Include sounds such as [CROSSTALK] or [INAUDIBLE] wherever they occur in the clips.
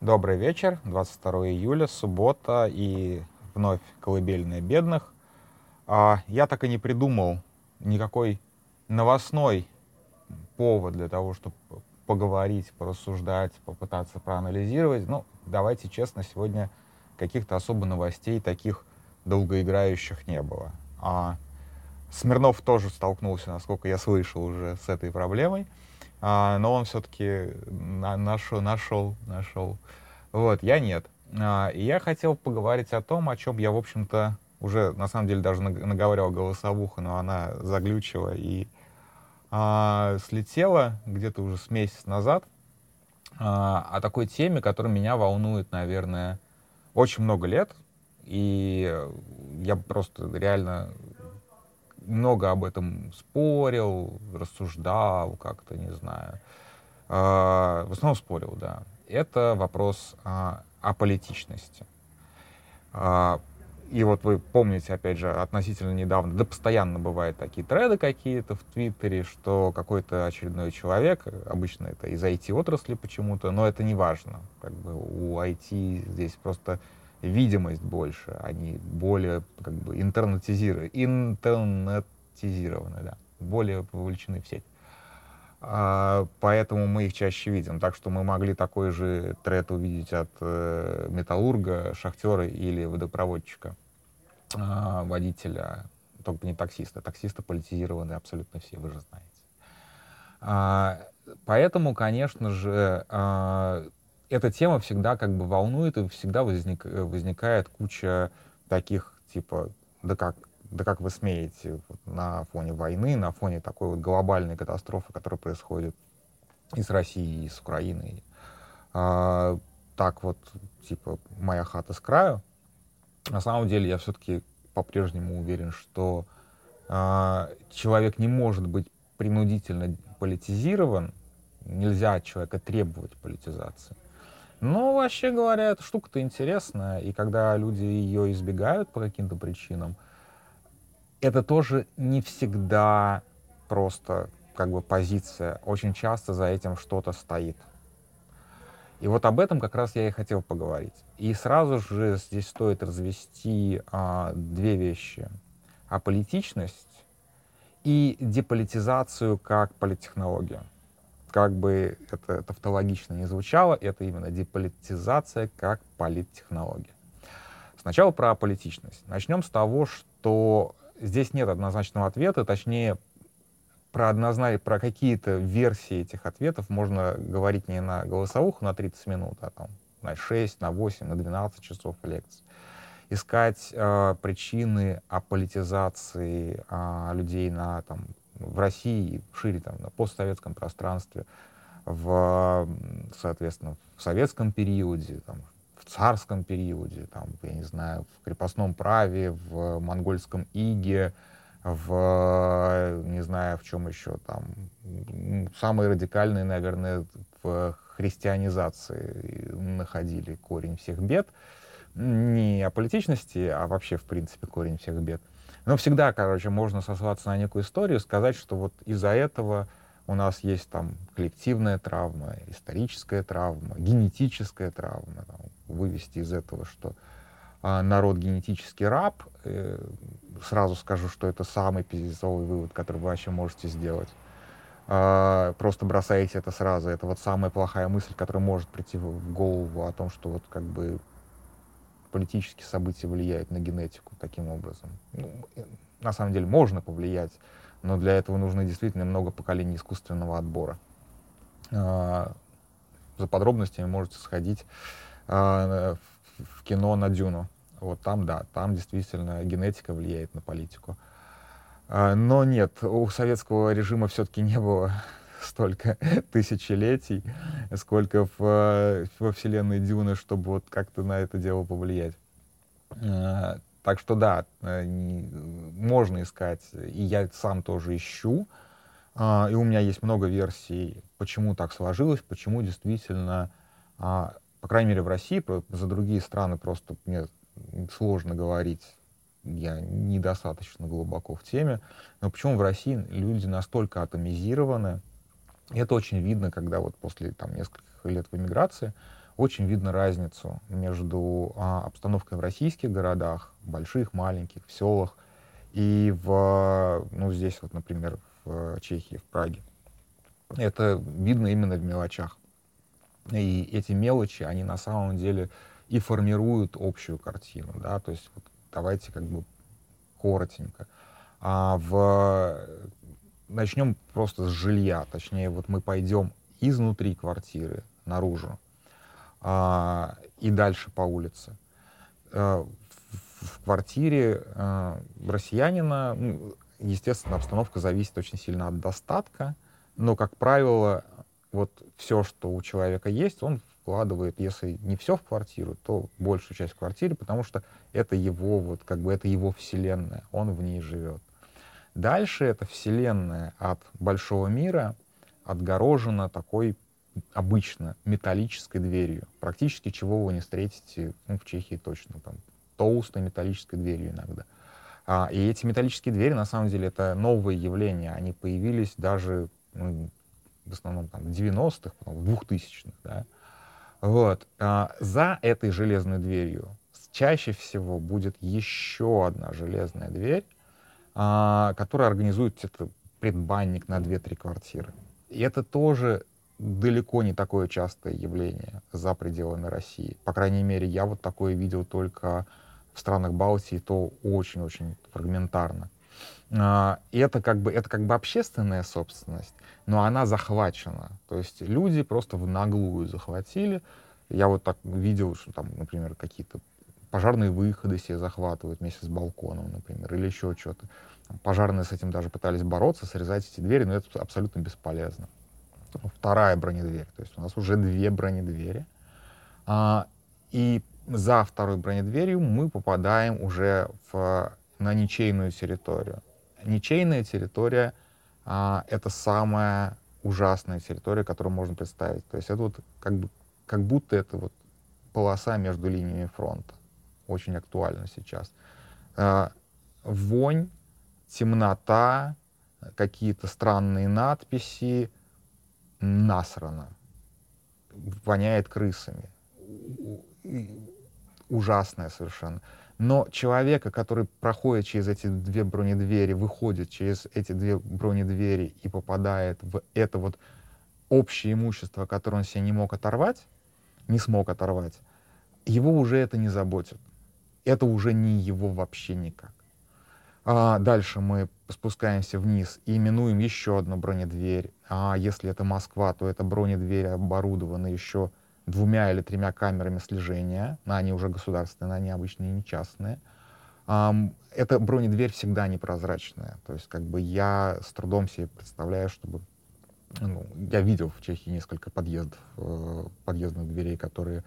Добрый вечер, 22 июля, суббота и вновь колыбельная бедных. А, я так и не придумал никакой новостной повод для того, чтобы поговорить, порассуждать, попытаться проанализировать. Ну, давайте честно, сегодня каких-то особо новостей таких долгоиграющих не было. А Смирнов тоже столкнулся, насколько я слышал, уже с этой проблемой. А, но он все-таки на, нашел, нашел, нашел. Вот, я нет. А, и я хотел поговорить о том, о чем я, в общем-то, уже, на самом деле, даже наговаривал голосовуху, но она заглючила и а, слетела где-то уже с месяц назад а, о такой теме, которая меня волнует, наверное, очень много лет. И я просто реально много об этом спорил, рассуждал как-то, не знаю. А, в основном спорил, да. Это вопрос а, о политичности. А, и вот вы помните, опять же, относительно недавно, да постоянно бывают такие треды какие-то в Твиттере, что какой-то очередной человек, обычно это из IT-отрасли почему-то, но это не важно. Как бы у IT здесь просто видимость больше, они более как бы интернетизированы, интернетизированы, да, более вовлечены в сеть. А, поэтому мы их чаще видим. Так что мы могли такой же тред увидеть от э, металлурга, шахтера или водопроводчика, э, водителя, только не таксиста. Таксисты политизированы абсолютно все, вы же знаете. А, поэтому, конечно же, а, эта тема всегда как бы волнует, и всегда возник, возникает куча таких, типа, да как, да как вы смеете вот, на фоне войны, на фоне такой вот глобальной катастрофы, которая происходит и с Россией, и с Украиной. А, так вот, типа, моя хата с краю. На самом деле я все-таки по-прежнему уверен, что а, человек не может быть принудительно политизирован, нельзя от человека требовать политизации. Но вообще говоря, эта штука-то интересная, и когда люди ее избегают по каким-то причинам, это тоже не всегда просто как бы позиция. Очень часто за этим что-то стоит. И вот об этом как раз я и хотел поговорить. И сразу же здесь стоит развести а, две вещи. Аполитичность и деполитизацию как политтехнологию как бы это тавтологично не звучало, это именно деполитизация как политтехнология. Сначала про политичность. Начнем с того, что здесь нет однозначного ответа, точнее, про, однозначно, про какие-то версии этих ответов можно говорить не на голосовуху на 30 минут, а там на 6, на 8, на 12 часов лекций. Искать э, причины аполитизации э, людей на там, в России, шире там, на постсоветском пространстве, в, соответственно, в советском периоде, там, в царском периоде, там, я не знаю, в крепостном праве, в монгольском иге, в, не знаю, в чем еще там, самые радикальные, наверное, в христианизации находили корень всех бед, не о политичности, а вообще, в принципе, корень всех бед. Но всегда, короче, можно сослаться на некую историю, сказать, что вот из-за этого у нас есть там коллективная травма, историческая травма, генетическая травма. Там, вывести из этого, что а, народ генетический раб. Э, сразу скажу, что это самый пиздецовый вывод, который вы вообще можете сделать. А, просто бросаете это сразу. Это вот самая плохая мысль, которая может прийти в голову о том, что вот как бы политические события влияют на генетику таким образом. Ну, на самом деле можно повлиять, но для этого нужно действительно много поколений искусственного отбора. А, за подробностями можете сходить а, в кино на Дюну. Вот там, да, там действительно генетика влияет на политику. А, но нет, у советского режима все-таки не было столько [LAUGHS] тысячелетий, сколько в, во вселенной Дюны, чтобы вот как-то на это дело повлиять. А, так что да, э, можно искать, и я сам тоже ищу, а, и у меня есть много версий, почему так сложилось, почему действительно, а, по крайней мере в России, за другие страны просто мне сложно говорить, я недостаточно глубоко в теме, но почему в России люди настолько атомизированы, это очень видно, когда вот после там, нескольких лет в эмиграции очень видно разницу между а, обстановкой в российских городах, больших, маленьких, в селах, и в, ну, здесь вот, например, в Чехии, в Праге. Это видно именно в мелочах. И эти мелочи, они на самом деле и формируют общую картину, да, то есть вот давайте как бы коротенько. А в... Начнем просто с жилья, точнее, вот мы пойдем изнутри квартиры наружу а, и дальше по улице. А, в, квартире а, россиянина, ну, естественно, обстановка зависит очень сильно от достатка, но, как правило, вот все, что у человека есть, он вкладывает, если не все в квартиру, то большую часть в квартире, потому что это его, вот, как бы это его вселенная, он в ней живет. Дальше эта вселенная от большого мира отгорожена такой обычно металлической дверью, практически чего вы не встретите, ну, в Чехии точно, там, толстой металлической дверью иногда. А, и эти металлические двери, на самом деле, это новые явления, они появились даже ну, в основном там, в 90-х, в 2000-х, да, вот. А за этой железной дверью чаще всего будет еще одна железная дверь, а, которая организует это предбанник на 2-3 квартиры. И это тоже далеко не такое частое явление за пределами России. По крайней мере, я вот такое видел только в странах Балтии, то очень-очень фрагментарно. А, и это как бы, это как бы общественная собственность, но она захвачена. То есть люди просто в наглую захватили. Я вот так видел, что там, например, какие-то пожарные выходы себе захватывают вместе с балконом, например, или еще что-то. Пожарные с этим даже пытались бороться, срезать эти двери, но это абсолютно бесполезно. Вторая бронедверь, то есть у нас уже две бронедвери. А, и за второй бронедверью мы попадаем уже в, на ничейную территорию. Ничейная территория а, — это самая ужасная территория, которую можно представить. То есть это вот как, бы, как будто это вот полоса между линиями фронта. Очень актуально сейчас. А, вонь, темнота, какие-то странные надписи, насрано. Воняет крысами. Ужасное совершенно. Но человека, который проходит через эти две бронедвери, выходит через эти две бронедвери и попадает в это вот общее имущество, которое он себе не мог оторвать, не смог оторвать, его уже это не заботит. Это уже не его вообще никак. А дальше мы спускаемся вниз и именуем еще одну бронедверь. А если это Москва, то это бронедверь оборудована еще двумя или тремя камерами слежения, они уже государственные, они обычные не частные. Эта бронедверь всегда непрозрачная. То есть как бы я с трудом себе представляю, чтобы... Ну, я видел в Чехии несколько подъездов, э, подъездных дверей, которые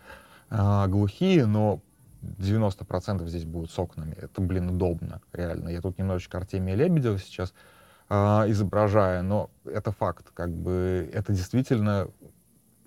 э, глухие, но 90% здесь будут с окнами. Это, блин, удобно, реально. Я тут немножечко Артемия Лебедева сейчас э, изображаю, но это факт. Как бы это действительно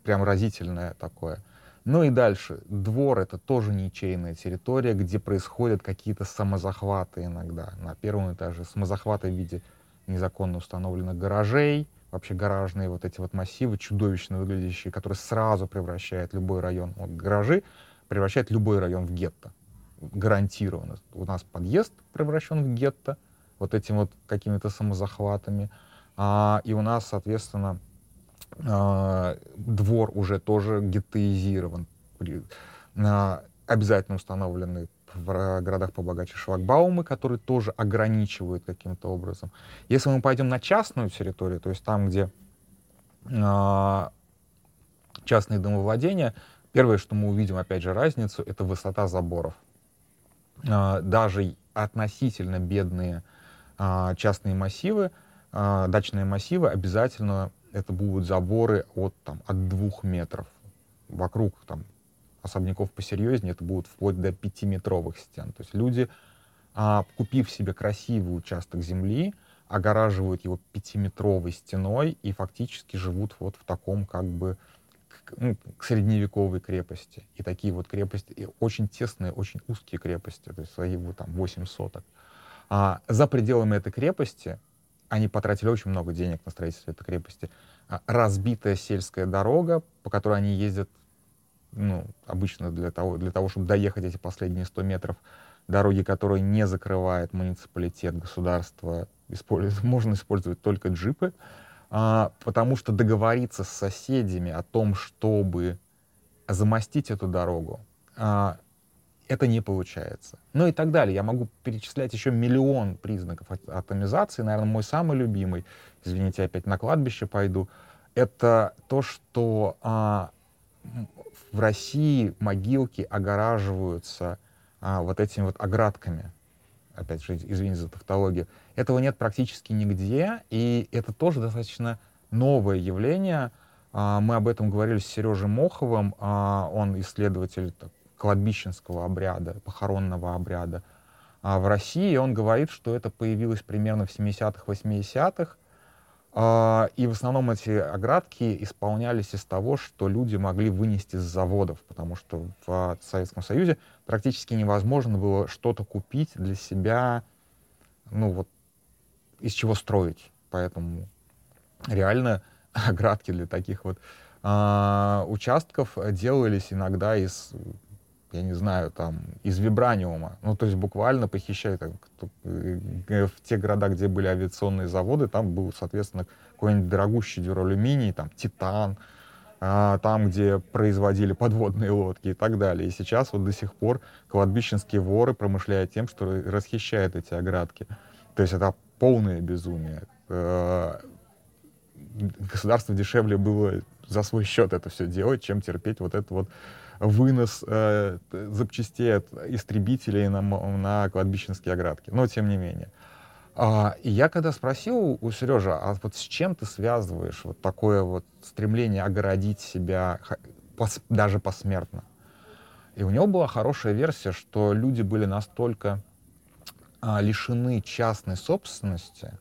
прям разительное такое. Ну и дальше. Двор — это тоже ничейная территория, где происходят какие-то самозахваты иногда. На первом этаже самозахваты в виде незаконно установленных гаражей, вообще гаражные вот эти вот массивы, чудовищно выглядящие, которые сразу превращают любой район, вот гаражи превращают любой район в гетто. Гарантированно. У нас подъезд превращен в гетто вот этим вот какими-то самозахватами. А, и у нас, соответственно, а, двор уже тоже геттоизирован. А, обязательно установлены в городах побогаче шлагбаумы, которые тоже ограничивают каким-то образом. Если мы пойдем на частную территорию, то есть там, где э, частные домовладения, первое, что мы увидим, опять же, разницу, это высота заборов. Э, даже относительно бедные э, частные массивы, э, дачные массивы обязательно это будут заборы от, там, от двух метров. Вокруг там, особняков посерьезнее это будут вплоть до пятиметровых стен. То есть люди, а, купив себе красивый участок земли, огораживают его пятиметровой стеной и фактически живут вот в таком как бы ну, к средневековой крепости. И такие вот крепости, и очень тесные, очень узкие крепости, то есть свои вот там 8 соток. А за пределами этой крепости они потратили очень много денег на строительство этой крепости. А, разбитая сельская дорога, по которой они ездят ну, обычно для того, для того, чтобы доехать эти последние 100 метров дороги, которые не закрывает муниципалитет, государство, использует, [LAUGHS] можно использовать только джипы, а, потому что договориться с соседями о том, чтобы замостить эту дорогу, а, это не получается. Ну и так далее. Я могу перечислять еще миллион признаков атомизации. Наверное, мой самый любимый, извините, опять на кладбище пойду, это то, что а, в России могилки огораживаются а, вот этими вот оградками. Опять же, извините за тавтологию. Этого нет практически нигде, и это тоже достаточно новое явление. А, мы об этом говорили с Сережей Моховым, а, он исследователь кладбищенского обряда, похоронного обряда а в России. Он говорит, что это появилось примерно в 70-х, 80-х, а, и в основном эти оградки исполнялись из того, что люди могли вынести с заводов, потому что в Советском Союзе практически невозможно было что-то купить для себя, ну вот, из чего строить. Поэтому реально [LAUGHS] оградки для таких вот э, участков делались иногда из я не знаю, там, из вибраниума. Ну, то есть буквально похищают. Э, в те города, где были авиационные заводы, там был, соответственно, какой-нибудь дорогущий дюралюминий, там, титан, а, там, где производили подводные лодки и так далее. И сейчас вот до сих пор кладбищенские воры промышляют тем, что расхищают эти оградки. То есть это полное безумие. Э, государство дешевле было за свой счет это все делать, чем терпеть вот это вот вынос э, запчастей от истребителей на, на кладбищенские оградки. Но тем не менее. А, и я когда спросил у Сережи, а вот с чем ты связываешь вот такое вот стремление огородить себя пос, даже посмертно? И у него была хорошая версия, что люди были настолько а, лишены частной собственности,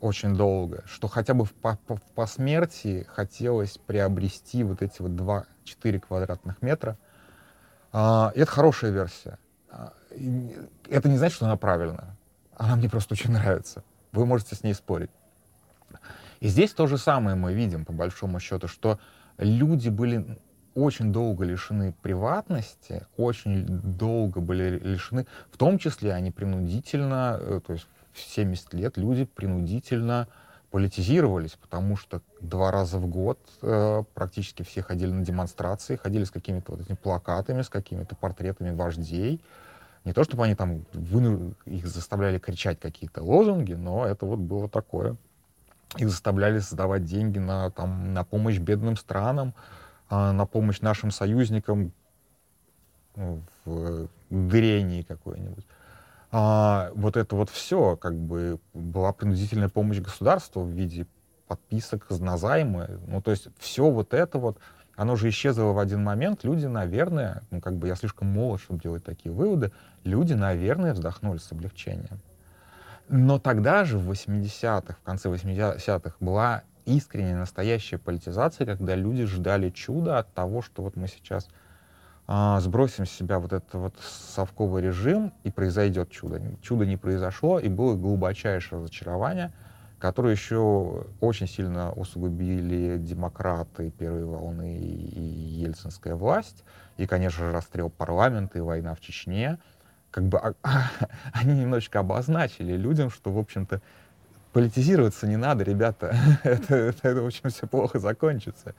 очень долго, что хотя бы в, по, в посмертии хотелось приобрести вот эти вот 2-4 квадратных метра. А, и это хорошая версия. А, это не значит, что она правильная. Она мне просто очень нравится. Вы можете с ней спорить. И здесь то же самое мы видим, по большому счету, что люди были очень долго лишены приватности, очень долго были лишены, в том числе они принудительно, э, то есть в 70 лет люди принудительно политизировались, потому что два раза в год э, практически все ходили на демонстрации, ходили с какими-то вот этими плакатами, с какими-то портретами вождей. Не то, чтобы они там выну... их заставляли кричать какие-то лозунги, но это вот было такое. Их заставляли создавать деньги на, там, на помощь бедным странам, э, на помощь нашим союзникам в дырении какой-нибудь а, вот это вот все, как бы, была принудительная помощь государству в виде подписок на займы. Ну, то есть все вот это вот, оно же исчезло в один момент. Люди, наверное, ну, как бы я слишком молод, чтобы делать такие выводы, люди, наверное, вздохнули с облегчением. Но тогда же, в 80-х, в конце 80-х, была искренняя, настоящая политизация, когда люди ждали чуда от того, что вот мы сейчас а, сбросим с себя вот этот вот совковый режим, и произойдет чудо. Чудо не произошло, и было глубочайшее разочарование, которое еще очень сильно усугубили демократы первой волны и ельцинская власть, и, конечно же, расстрел парламента и война в Чечне. Как бы а, [LAUGHS] они немножечко обозначили людям, что, в общем-то, политизироваться не надо, ребята, это, [LAUGHS] это, это, в общем, все плохо закончится.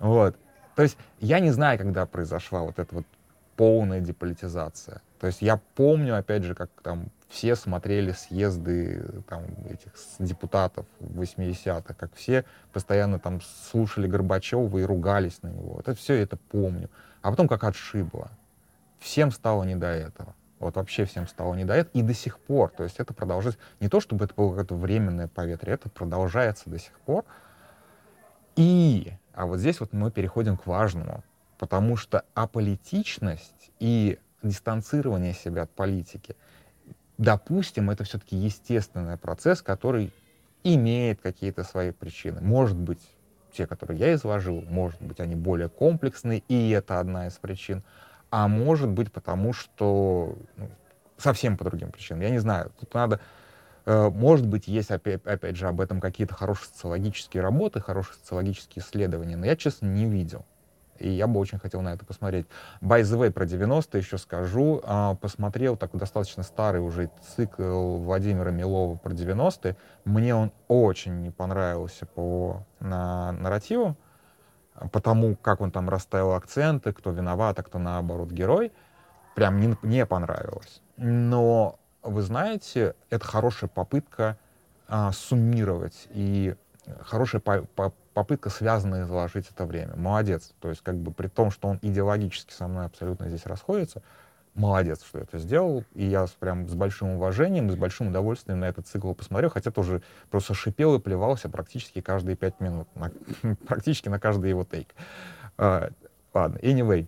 Вот. То есть я не знаю, когда произошла вот эта вот полная деполитизация. То есть я помню, опять же, как там все смотрели съезды там, этих депутатов в 80-х, как все постоянно там слушали Горбачева и ругались на него. Это все это помню. А потом как отшибло. Всем стало не до этого. Вот вообще всем стало не до этого. И до сих пор. То есть это продолжается. Не то, чтобы это было какое-то временное поветрие, это продолжается до сих пор. И а вот здесь вот мы переходим к важному, потому что аполитичность и дистанцирование себя от политики, допустим, это все-таки естественный процесс, который имеет какие-то свои причины. Может быть, те, которые я изложил, может быть, они более комплексные, и это одна из причин. А может быть, потому что ну, совсем по другим причинам. Я не знаю. Тут надо может быть, есть, опять, опять же, об этом какие-то хорошие социологические работы, хорошие социологические исследования, но я, честно, не видел. И я бы очень хотел на это посмотреть. By the way, про 90 еще скажу. А, посмотрел такой достаточно старый уже цикл Владимира Милова про 90-е. Мне он очень не понравился по на, нарративу, потому как он там расставил акценты, кто виноват, а кто наоборот герой. Прям не, не понравилось. Но, вы знаете, это хорошая попытка а, суммировать и хорошая по, по, попытка связанно изложить это время. Молодец. То есть, как бы при том, что он идеологически со мной абсолютно здесь расходится, молодец, что это сделал. И я прям с большим уважением, с большим удовольствием на этот цикл посмотрел, хотя тоже просто шипел и плевался практически каждые пять минут, на, [LAUGHS] практически на каждый его тейк. Uh, ладно, anyway,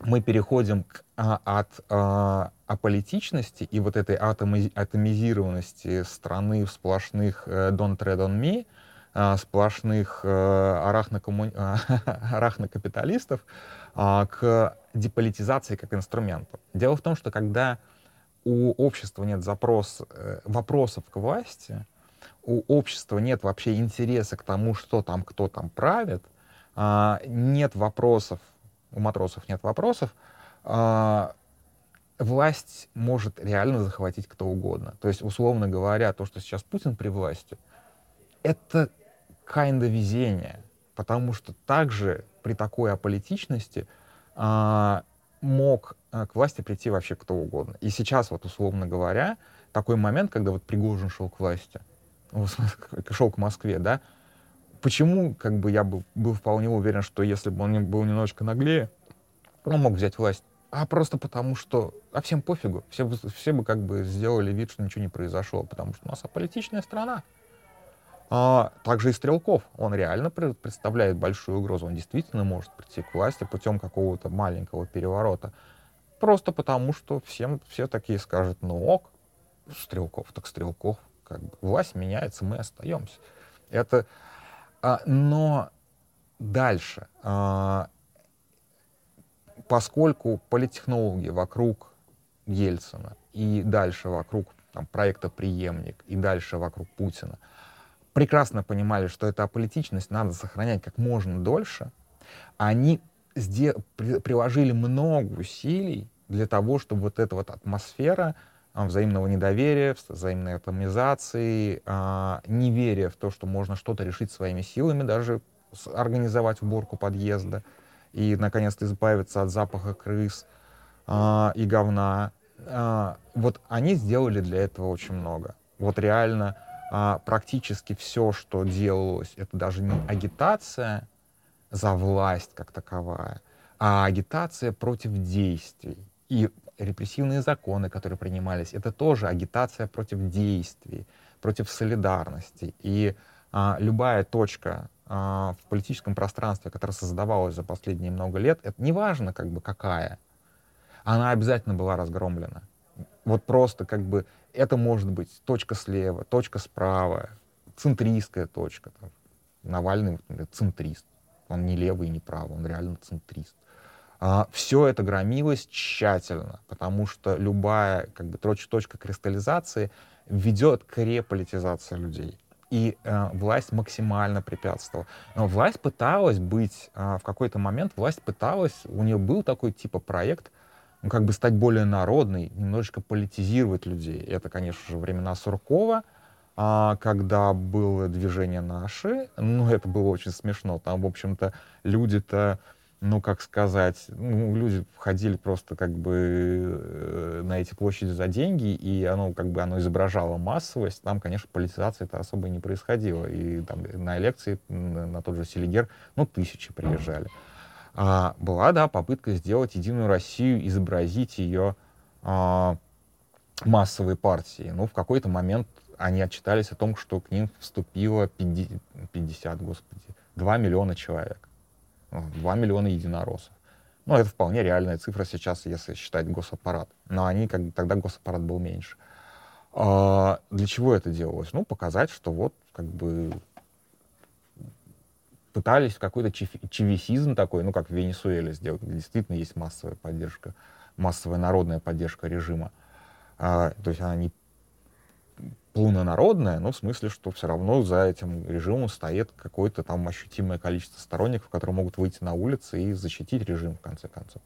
мы переходим к, а, от а, аполитичности и вот этой атоми, атомизированности страны в сплошных uh, don't tread on me, а, сплошных э, арахнокомму... [LAUGHS] арахнокапиталистов а, к деполитизации как инструменту. Дело в том, что когда у общества нет запрос, э, вопросов к власти, у общества нет вообще интереса к тому, что там, кто там правит, а, нет вопросов, у матросов нет вопросов, власть может реально захватить кто угодно. То есть, условно говоря, то, что сейчас Путин при власти, это kinda везение, потому что также при такой аполитичности а, мог а, к власти прийти вообще кто угодно. И сейчас, вот условно говоря, такой момент, когда вот Пригожин шел к власти, [LAUGHS] шел к Москве, да, почему, как бы, я был, был вполне уверен, что если бы он был немножечко наглее, он мог взять власть. А просто потому, что... А всем пофигу. Все, все бы как бы сделали вид, что ничего не произошло, потому что у нас аполитичная страна. А, также и Стрелков. Он реально представляет большую угрозу. Он действительно может прийти к власти путем какого-то маленького переворота. Просто потому, что всем, все такие скажут, ну ок, Стрелков, так Стрелков. Как бы, власть меняется, мы остаемся. Это, а, но дальше, а, поскольку политтехнологи вокруг Ельцина и дальше вокруг там, проекта «Приемник» и дальше вокруг Путина — прекрасно понимали, что эта аполитичность надо сохранять как можно дольше, они приложили много усилий для того, чтобы вот эта вот атмосфера а, взаимного недоверия, взаимной атомизации, а, неверия в то, что можно что-то решить своими силами, даже организовать уборку подъезда и, наконец-то, избавиться от запаха крыс а, и говна. Вот они сделали для этого очень много. Вот реально а, практически все, что делалось, это даже не агитация за власть как таковая, а агитация против действий. И репрессивные законы, которые принимались, это тоже агитация против действий, против солидарности. И а, любая точка в политическом пространстве, которая создавалась за последние много лет, это неважно как бы какая, она обязательно была разгромлена. Вот просто как бы это может быть точка слева, точка справа, центристская точка. Там. Навальный, например, центрист. Он не левый и не правый, он реально центрист. А, все это громилось тщательно, потому что любая как бы, точка кристаллизации ведет к реполитизации людей. И э, власть максимально препятствовала. Но власть пыталась быть, э, в какой-то момент власть пыталась, у нее был такой типа проект ну, как бы стать более народной, немножечко политизировать людей. Это, конечно же, времена Суркова, а, когда было движение «Наши», ну, это было очень смешно. Там, в общем-то, люди-то, ну, как сказать, ну, люди входили просто как бы э, на эти площади за деньги, и оно как бы оно изображало массовость. Там, конечно, политизация это особо не происходило. И там на лекции на, тот же Селигер, ну, тысячи приезжали. А, была, да, попытка сделать Единую Россию, изобразить ее а, массовой партией. Ну, в какой-то момент они отчитались о том, что к ним вступило 50, 50 господи, 2 миллиона человек. 2 ну, миллиона единороссов. Ну, это вполне реальная цифра сейчас, если считать госаппарат. Но они, как тогда госаппарат был меньше. А, для чего это делалось? Ну, показать, что вот, как бы, пытались какой-то чевисизм такой, ну, как в Венесуэле сделать, где действительно есть массовая поддержка, массовая народная поддержка режима. А, то есть она не полнонародная, но в смысле, что все равно за этим режимом стоит какое-то там ощутимое количество сторонников, которые могут выйти на улицы и защитить режим, в конце концов.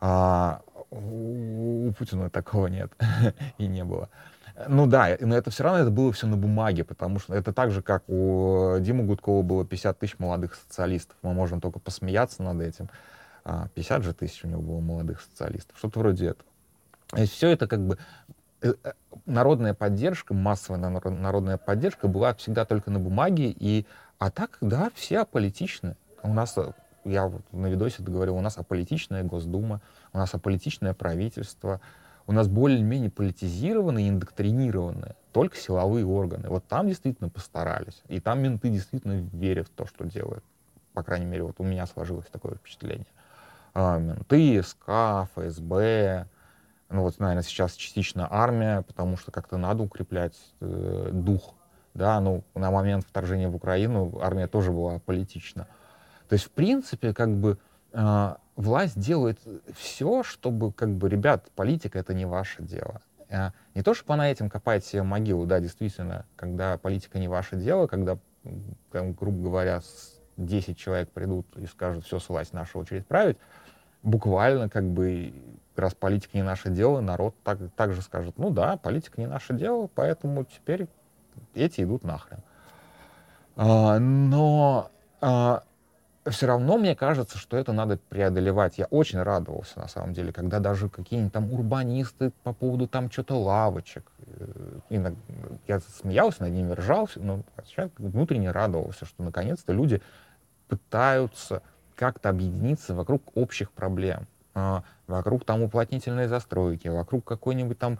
А у, Путина такого нет [LAUGHS] и не было. Ну да, но это все равно это было все на бумаге, потому что это так же, как у Димы Гудкова было 50 тысяч молодых социалистов. Мы можем только посмеяться над этим. 50 а, же тысяч у него было молодых социалистов. Что-то вроде этого. То есть все это как бы народная поддержка, массовая народная поддержка была всегда только на бумаге, и, а так, да, все аполитичны. У нас, э, я вот на видосе это говорил, у нас аполитичная Госдума, у нас аполитичное правительство, у нас более-менее политизированные индоктринированные только силовые органы. Вот там действительно постарались. И там менты действительно верят в то, что делают. По крайней мере, вот у меня сложилось такое впечатление. А, менты, СК, ФСБ, ну вот, наверное, сейчас частично армия, потому что как-то надо укреплять э, дух. Да, ну, на момент вторжения в Украину армия тоже была политична. То есть, в принципе, как бы э, власть делает все, чтобы, как бы, ребят, политика — это не ваше дело. Э, не то, чтобы она этим копает себе могилу, да, действительно, когда политика не ваше дело, когда, там, грубо говоря, 10 человек придут и скажут, все, власть наша очередь править, буквально как бы раз политика не наше дело, народ так, так же скажет, ну да, политика не наше дело, поэтому теперь эти идут нахрен. А, но а, все равно мне кажется, что это надо преодолевать. Я очень радовался, на самом деле, когда даже какие-нибудь там урбанисты по поводу там что-то лавочек. И я смеялся над ними, ржался, но человек внутренне радовался, что наконец-то люди пытаются как-то объединиться вокруг общих проблем, вокруг там уплотнительной застройки, вокруг какой-нибудь там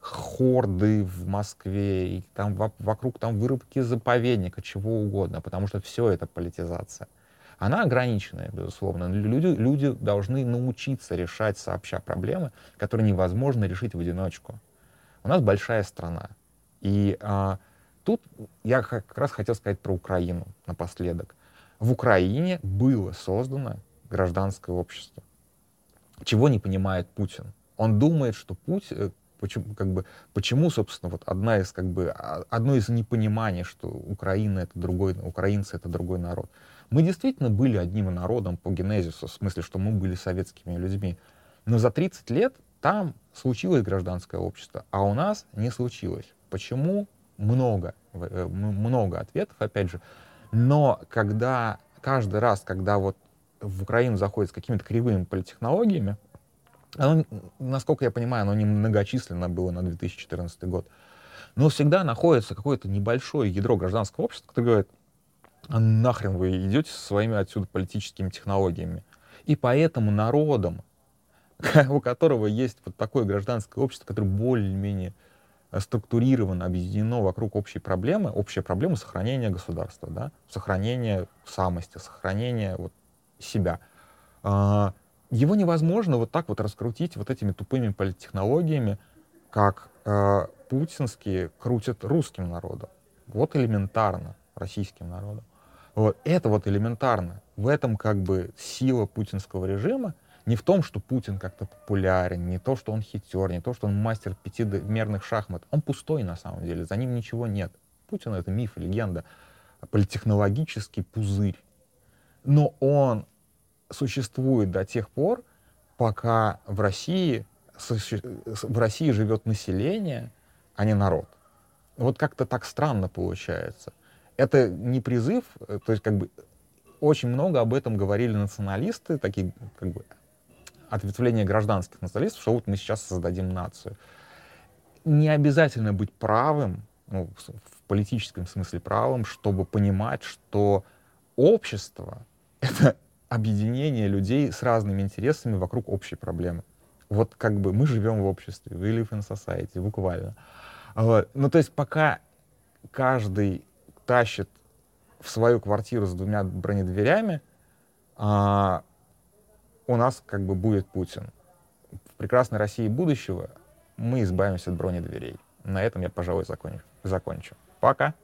хорды в Москве, и там вокруг там вырубки заповедника, чего угодно, потому что все это политизация. Она ограниченная, безусловно. Люди, люди должны научиться решать сообща проблемы, которые невозможно решить в одиночку. У нас большая страна. И а, тут я как раз хотел сказать про Украину напоследок в Украине было создано гражданское общество. Чего не понимает Путин? Он думает, что путь, э, почему, как бы, почему, собственно, вот одна из, как бы, а, одно из непониманий, что Украина это другой, украинцы это другой народ. Мы действительно были одним народом по генезису, в смысле, что мы были советскими людьми. Но за 30 лет там случилось гражданское общество, а у нас не случилось. Почему? Много, э, много ответов, опять же. Но когда каждый раз, когда вот в Украину заходит с какими-то кривыми политтехнологиями, оно, насколько я понимаю, оно не многочисленно было на 2014 год, но всегда находится какое-то небольшое ядро гражданского общества, которое говорит, а нахрен вы идете со своими отсюда политическими технологиями. И поэтому народом, [LAUGHS] у которого есть вот такое гражданское общество, которое более-менее структурировано, объединено вокруг общей проблемы, общая проблема сохранения государства, да, сохранения самости, сохранения вот себя. А, его невозможно вот так вот раскрутить вот этими тупыми политтехнологиями, как э, путинские крутят русским народом. Вот элементарно российским народом. Вот это вот элементарно. В этом как бы сила путинского режима, не в том, что Путин как-то популярен, не то, что он хитер, не то, что он мастер пятимерных шахмат. Он пустой на самом деле, за ним ничего нет. Путин — это миф, легенда, политтехнологический пузырь. Но он существует до тех пор, пока в России, в России живет население, а не народ. Вот как-то так странно получается. Это не призыв, э, то есть как бы очень много об этом говорили националисты, такие как бы ответвление гражданских националистов, что вот мы сейчас создадим нацию. Не обязательно быть правым, ну, в политическом смысле правым, чтобы понимать, что общество — это объединение людей с разными интересами вокруг общей проблемы. Вот как бы мы живем в обществе, we live in society, буквально. Вот. Ну, то есть пока каждый тащит в свою квартиру с двумя бронедверями, а, у нас как бы будет Путин. В прекрасной России будущего мы избавимся от бронедверей. На этом я, пожалуй, закончу. закончу. Пока.